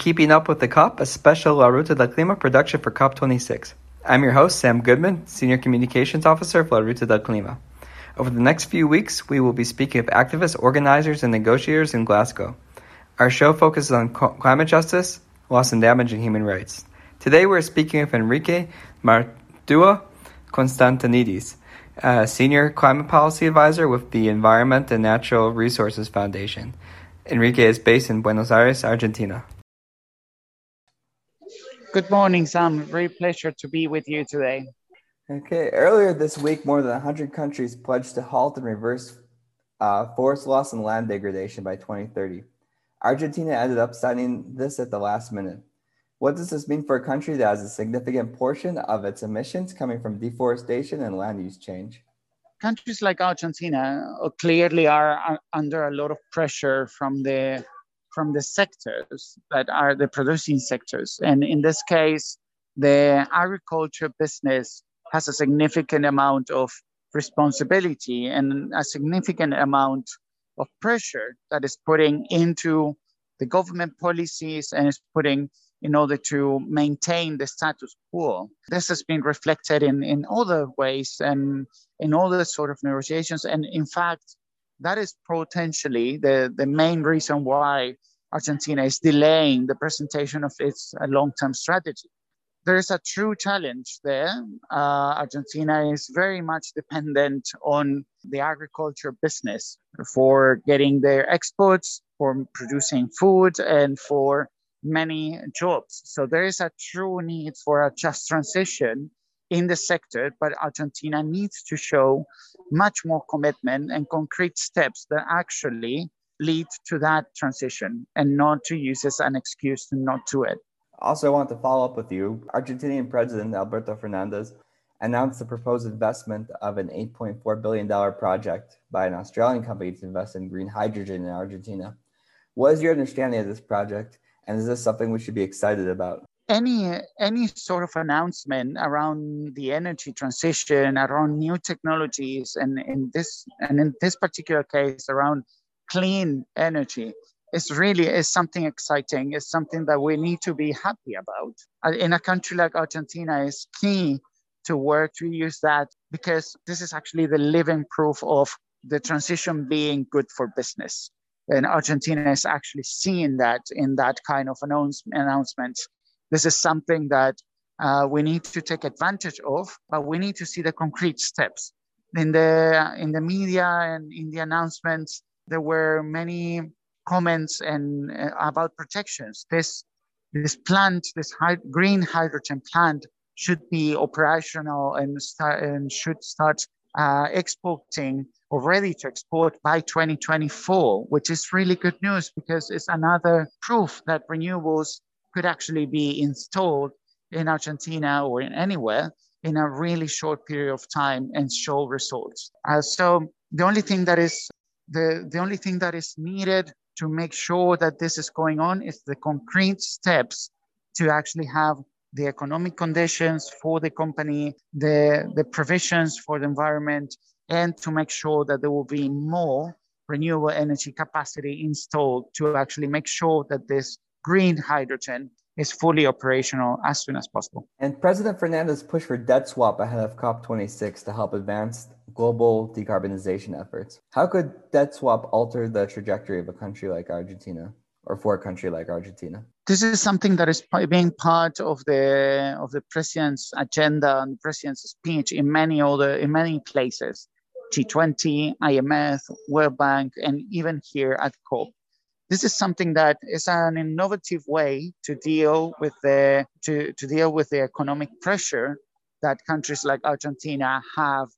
Keeping Up with the COP, a special La Ruta del Clima production for COP26. I'm your host, Sam Goodman, Senior Communications Officer for La Ruta del Clima. Over the next few weeks, we will be speaking of activists, organizers, and negotiators in Glasgow. Our show focuses on climate justice, loss and damage, and human rights. Today, we're speaking with Enrique Maurtua Konstantinidis, a Senior Climate Policy Advisor with the Environment and Natural Resources Foundation. Enrique is based in Buenos Aires, Argentina. Good morning, Sam. Very pleasure to be with you today. Okay. Earlier this week, more than 100 countries pledged to halt and reverse uh, forest loss and land degradation by 2030. Argentina ended up signing this at the last minute. What does this mean for a country that has a significant portion of its emissions coming from deforestation and land use change? countries like Argentina uh, clearly are, are, under a lot of pressure from the from the sectors that are the producing sectors, and in this case, the agriculture business has a significant amount of responsibility and a significant amount of pressure that is putting into the government policies and is putting in order to maintain the status quo. This has been reflected in, in other ways and in all the sort of negotiations. And in fact, that is potentially the, the main reason why Argentina is delaying the presentation of its uh, long-term strategy. There is a true challenge there. Uh, Argentina is very much dependent on the agriculture business for getting their exports, for producing food, and for many jobs. So there is a true need for a just transition in the sector, but Argentina needs to show much more commitment and concrete steps that actually lead to that transition and not to use as an excuse to not do it. Also, I want to follow up with you. Argentinian President Alberto Fernandez announced the proposed investment of an $8.4 billion project by an Australian company to invest in green hydrogen in Argentina. What is your understanding of this project, and is this something we should be excited about? Any any sort of announcement around the energy transition around new technologies and in this and in this particular case around clean energy is really is something exciting. Is something that we need to be happy about. Uh, in a country like argentina is key to work to use that because this is actually the living proof of the transition being good for business. And argentina is actually seeing that in that kind of announce, announcements this is something that uh, we need to take advantage of, but we need to see the concrete steps. In the in the media and in the announcements, there were many comments and uh, about protections. This this plant, this green hydrogen plant, should be operational and start and should start uh, exporting or ready to export by 2024, which is really good news because it's another proof that renewables could actually be installed in Argentina or in anywhere in a really short period of time and show results. Uh, so the only thing that is the, the only thing that is needed to make sure that this is going on is the concrete steps to actually have the economic conditions for the company, the, the provisions for the environment, and to make sure that there will be more renewable energy capacity installed to actually make sure that this green hydrogen is fully operational as soon as possible. And President Fernandez pushed for debt swap ahead of COP26 to help advance global decarbonization efforts. How could debt swap alter the trajectory of a country like Argentina? Or for a country like Argentina, this is something that is being part of the of the president's agenda and the president's speech in many other in many places, G20, IMF, World Bank, and even here at COP this is something that is an innovative way to deal with the to, to deal with the economic pressure that countries like Argentina have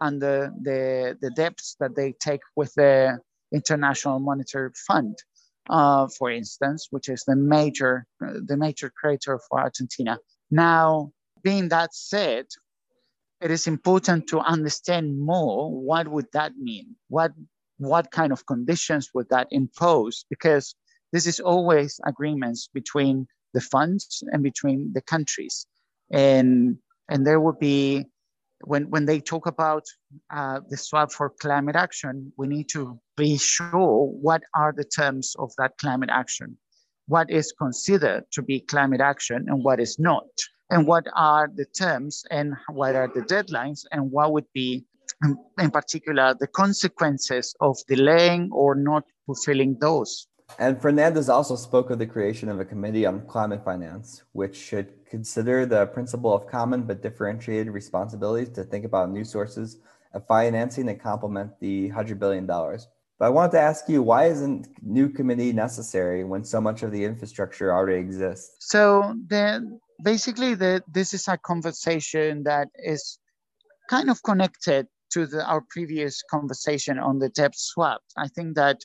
under the the debts that they take with the International Monetary Fund, uh, for instance, which is the major the major creditor for Argentina. Now, being that said, it is important to understand more what would that mean. What what kind of conditions would that impose? Because this is always agreements between the funds and between the countries. And, and there would be, when, when they talk about uh, the swap for climate action, we need to be sure what are the terms of that climate action. what is considered to be climate action and what is not, and what are the terms and what are the deadlines, and what would be, in particular, the consequences of delaying or not fulfilling those. And Fernandez also spoke of the creation of a committee on climate finance, which should consider the principle of common but differentiated responsibilities to think about new sources of financing that complement the $100 billion. But I wanted to ask you, why isn't new committee necessary when so much of the infrastructure already exists? So then basically the, this is a conversation that is kind of connected to the, our previous conversation on the debt swap. I think that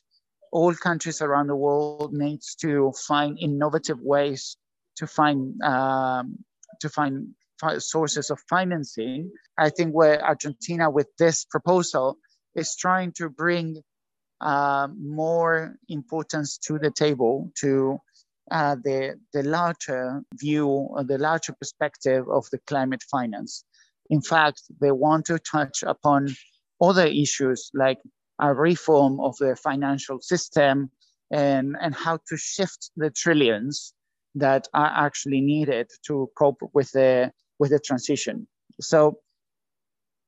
all countries around the world needs to find innovative ways to find um, to find sources of financing. I think where Argentina with this proposal is trying to bring uh, more importance to the table to uh, the the larger view or the larger perspective of the climate finance. In fact, they want to touch upon other issues like a reform of the financial system and, and how to shift the trillions that are actually needed to cope with the with the transition. So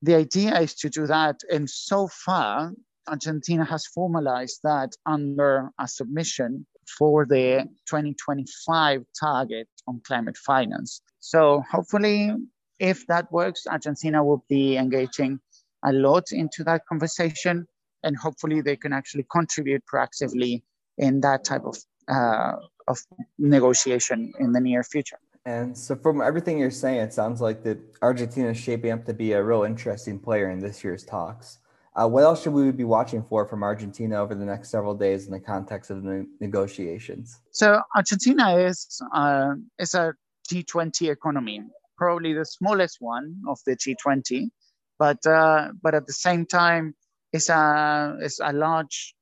the idea is to do that. And so far, Argentina has formalized that under a submission for the 2025 target on climate finance. So hopefully, if that works, Argentina will be engaging a lot into that conversation and hopefully they can actually contribute proactively in that type of uh, of negotiation in the near future. And so, from everything you're saying, it sounds like that Argentina is shaping up to be a real interesting player in this year's talks. Uh, what else should we be watching for from Argentina over the next several days in the context of the negotiations? So, Argentina is uh, is a G20 economy, probably the smallest one of the G20, but uh, but at the same time, it's a, is a large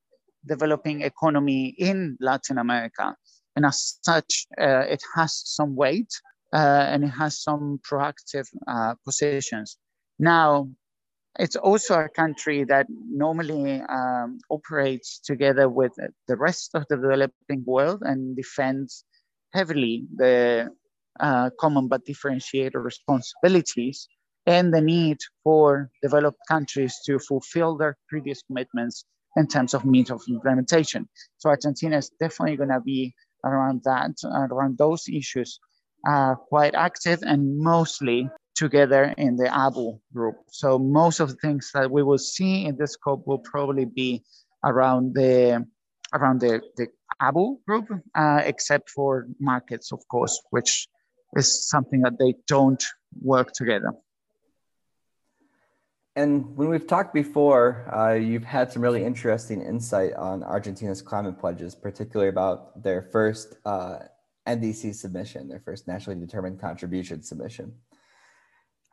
developing economy in Latin America. And as such, uh, it has some weight uh, and it has some proactive uh, positions. Now, it's also a country that normally um, operates together with the rest of the developing world and defends heavily the uh, common but differentiated responsibilities and the need for developed countries to fulfill their previous commitments in terms of means of implementation. So Argentina is definitely going to be around that, around those issues, uh, quite active and mostly together in the ABU group. So most of the things that we will see in this scope will probably be around the around the, the ABU group, uh, except for markets, of course, which is something that they don't work together. And when we've talked before, uh, you've had some really interesting insight on Argentina's climate pledges, particularly about their first uh, NDC submission, their first nationally determined contribution submission.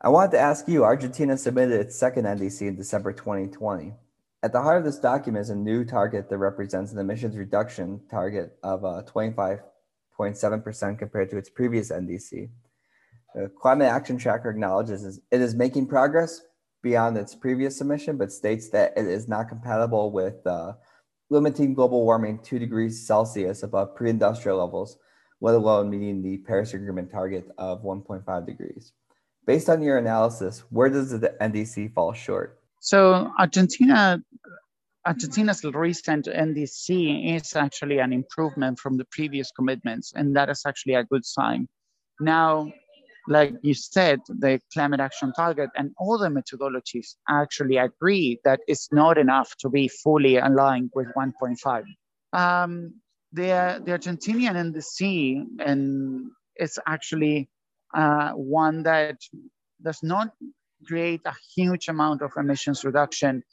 I wanted to ask you Argentina submitted its second NDC in December 2020. At the heart of this document is a new target that represents an emissions reduction target of uh, 25.7% compared to its previous NDC. The Climate Action Tracker acknowledges it is making progress, beyond its previous submission, but states that it is not compatible with uh, limiting global warming two degrees Celsius above pre industrial levels, let alone meeting the Paris Agreement target of 1.5 degrees. Based on your analysis, where does the NDC fall short? So, Argentina. Argentina's recent NDC is actually an improvement from the previous commitments, and that is actually a good sign. Now, like you said, the climate action target and all the methodologies actually agree that it's not enough to be fully aligned with 1.5. Um, the, the Argentinian NDC and it's actually uh, one that does not create a huge amount of emissions reduction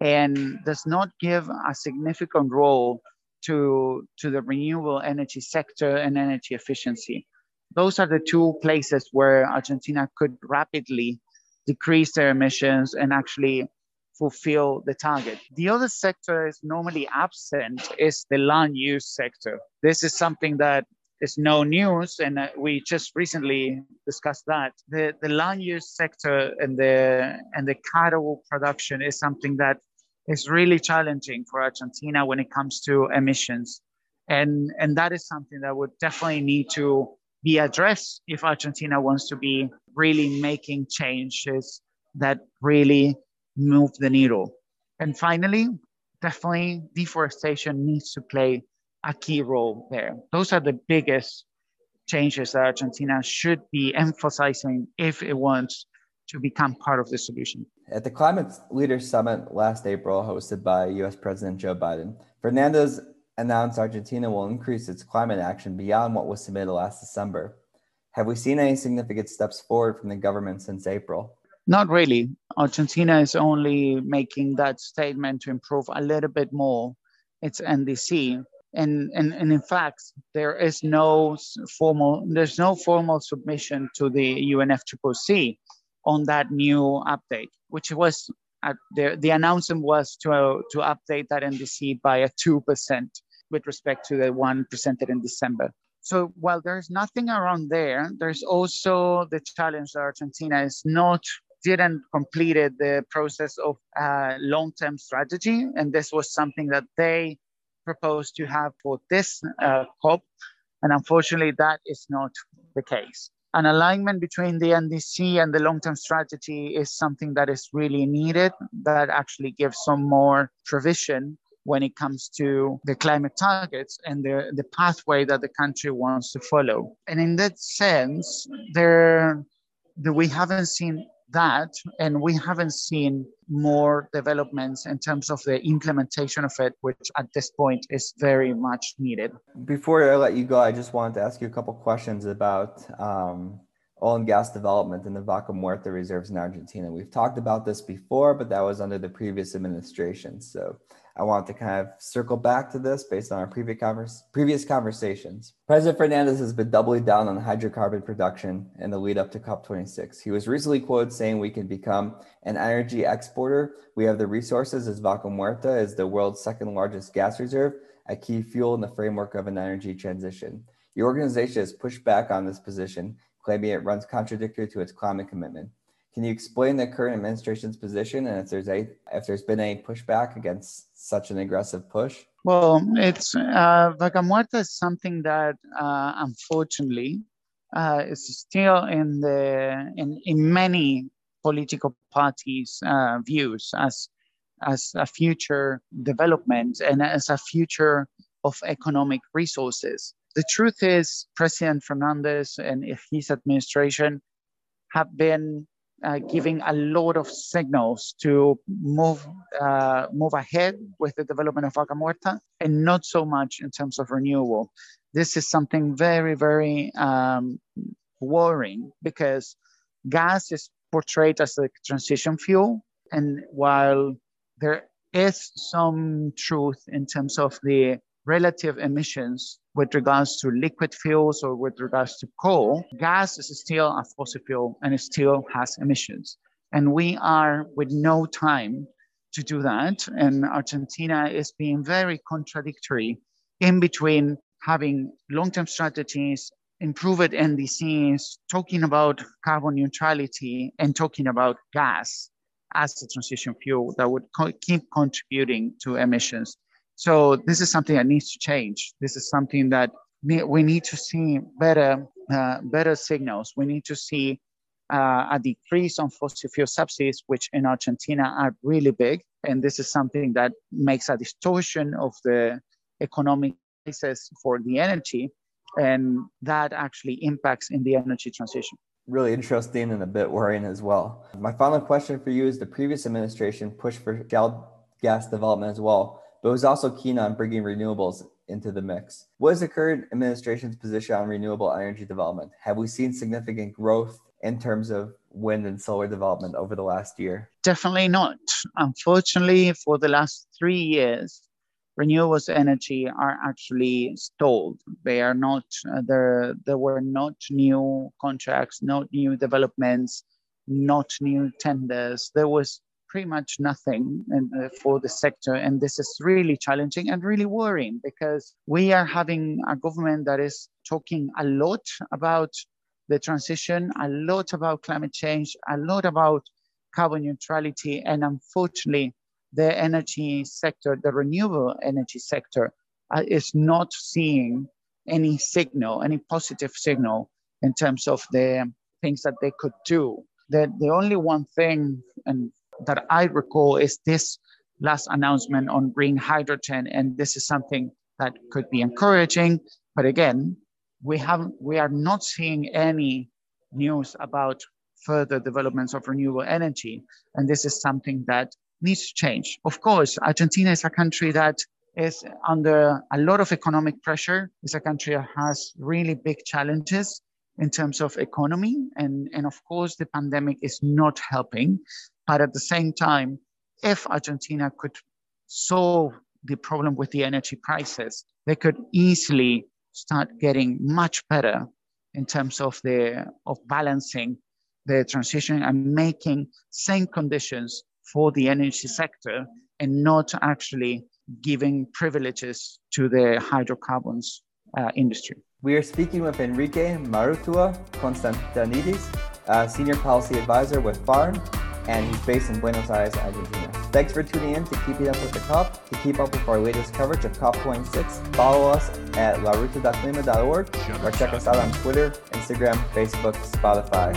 and does not give a significant role to, to the renewable energy sector and energy efficiency those are the two places where Argentina could rapidly decrease their emissions and actually fulfill the target. The other sector is normally absent is the land use sector. This is something that is no news, and uh, we just recently discussed that. The, the land use sector and the and the cattle production is something that is really challenging for Argentina when it comes to emissions. And, and that is something that would definitely need to be addressed if Argentina wants to be really making changes that really move the needle. And finally, definitely deforestation needs to play a key role there. Those are the biggest changes that Argentina should be emphasizing if it wants to become part of the solution. At the Climate Leaders Summit last April, hosted by US President Joe Biden, Fernandez announced Argentina will increase its climate action beyond what was submitted last December. Have we seen any significant steps forward from the government since April? Not really. Argentina is only making that statement to improve a little bit more its NDC. And, and, and in fact, there is no formal there's no formal submission to the UNFCCC on that new update, which was uh, the, the announcement was to, uh, to update that NDC by a 2% with respect to the one presented in December. So while there's nothing around there, there's also the challenge that Argentina is not didn't completed the process of uh, long-term strategy, and this was something that they proposed to have for this uh, COP, and unfortunately, that is not the case. An alignment between the NDC and the long-term strategy is something that is really needed. That actually gives some more provision when it comes to the climate targets and the, the pathway that the country wants to follow. And in that sense, there we haven't seen that and we haven't seen more developments in terms of the implementation of it which at this point is very much needed. Before i let you go i just wanted to ask you a couple questions about um, oil and gas development in the vaca muerta reserves in argentina. We've talked about this before but that was under the previous administration. So I want to kind of circle back to this based on our previous, converse, previous conversations. President Fernandez has been doubling down on hydrocarbon production in the lead up to COP26. He was recently quoted saying we can become an energy exporter. We have the resources as Vaca Muerta is the world's second largest gas reserve, a key fuel in the framework of an energy transition. The organization has pushed back on this position, claiming it runs contradictory to its climate commitment. Can you explain the current administration's position and if there's a if there's been any pushback against such an aggressive push? Well, it's uh, Vaca Muerta is something that uh, unfortunately uh, is still in the in, in many political parties' uh, views as as a future development and as a future of economic resources. The truth is, President Fernandez and his administration have been uh, giving a lot of signals to move uh, move ahead with the development of Vaca Muerta, and not so much in terms of renewable. This is something very very um, worrying because gas is portrayed as a transition fuel, and while there is some truth in terms of the relative emissions with regards to liquid fuels or with regards to coal, gas is still a fossil fuel and it still has emissions. And we are with no time to do that. And Argentina is being very contradictory in between having long term strategies, improved NDCs, talking about carbon neutrality, and talking about gas as a transition fuel that would co- keep contributing to emissions. So this is something that needs to change. This is something that we need to see better, uh, better signals. We need to see uh, a decrease on fossil fuel subsidies, which in Argentina are really big. And this is something that makes a distortion of the economic prices for the energy. And that actually impacts in the energy transition. Really interesting and a bit worrying as well. My final question for you is the previous administration pushed for shale gas development as well but was also keen on bringing renewables into the mix. What is the current administration's position on renewable energy development? Have we seen significant growth in terms of wind and solar development over the last year? Definitely not. Unfortunately, for the last three years, renewables energy are actually stalled. They are not, uh, there, there were not new contracts, not new developments, not new tenders. There was pretty much nothing in, uh, for the sector. And this is really challenging and really worrying because we are having a government that is talking a lot about the transition, a lot about climate change, a lot about carbon neutrality. And unfortunately, the energy sector, the renewable energy sector, uh, is not seeing any signal, any positive signal in terms of the things that they could do. The, the only one thing and that I recall is this last announcement on green hydrogen, and this is something that could be encouraging. But again, we have we are not seeing any news about further developments of renewable energy, and this is something that needs to change. Of course, Argentina is a country that is under a lot of economic pressure. It's a country that has really big challenges in terms of economy. And, and of course, the pandemic is not helping. But at the same time, if Argentina could solve the problem with the energy prices, they could easily start getting much better in terms of the of balancing the transition and making same conditions for the energy sector and not actually giving privileges to the hydrocarbons uh, industry. We are speaking with Enrique Maurtua Konstantinidis, Senior Policy Advisor with FARN, and he's based in Buenos Aires, Argentina. Thanks for tuning in to Keeping Up with the COP. To keep up with our latest coverage of COP26, follow us at laruta.clima.org or check us out on Twitter, Instagram, Facebook, Spotify.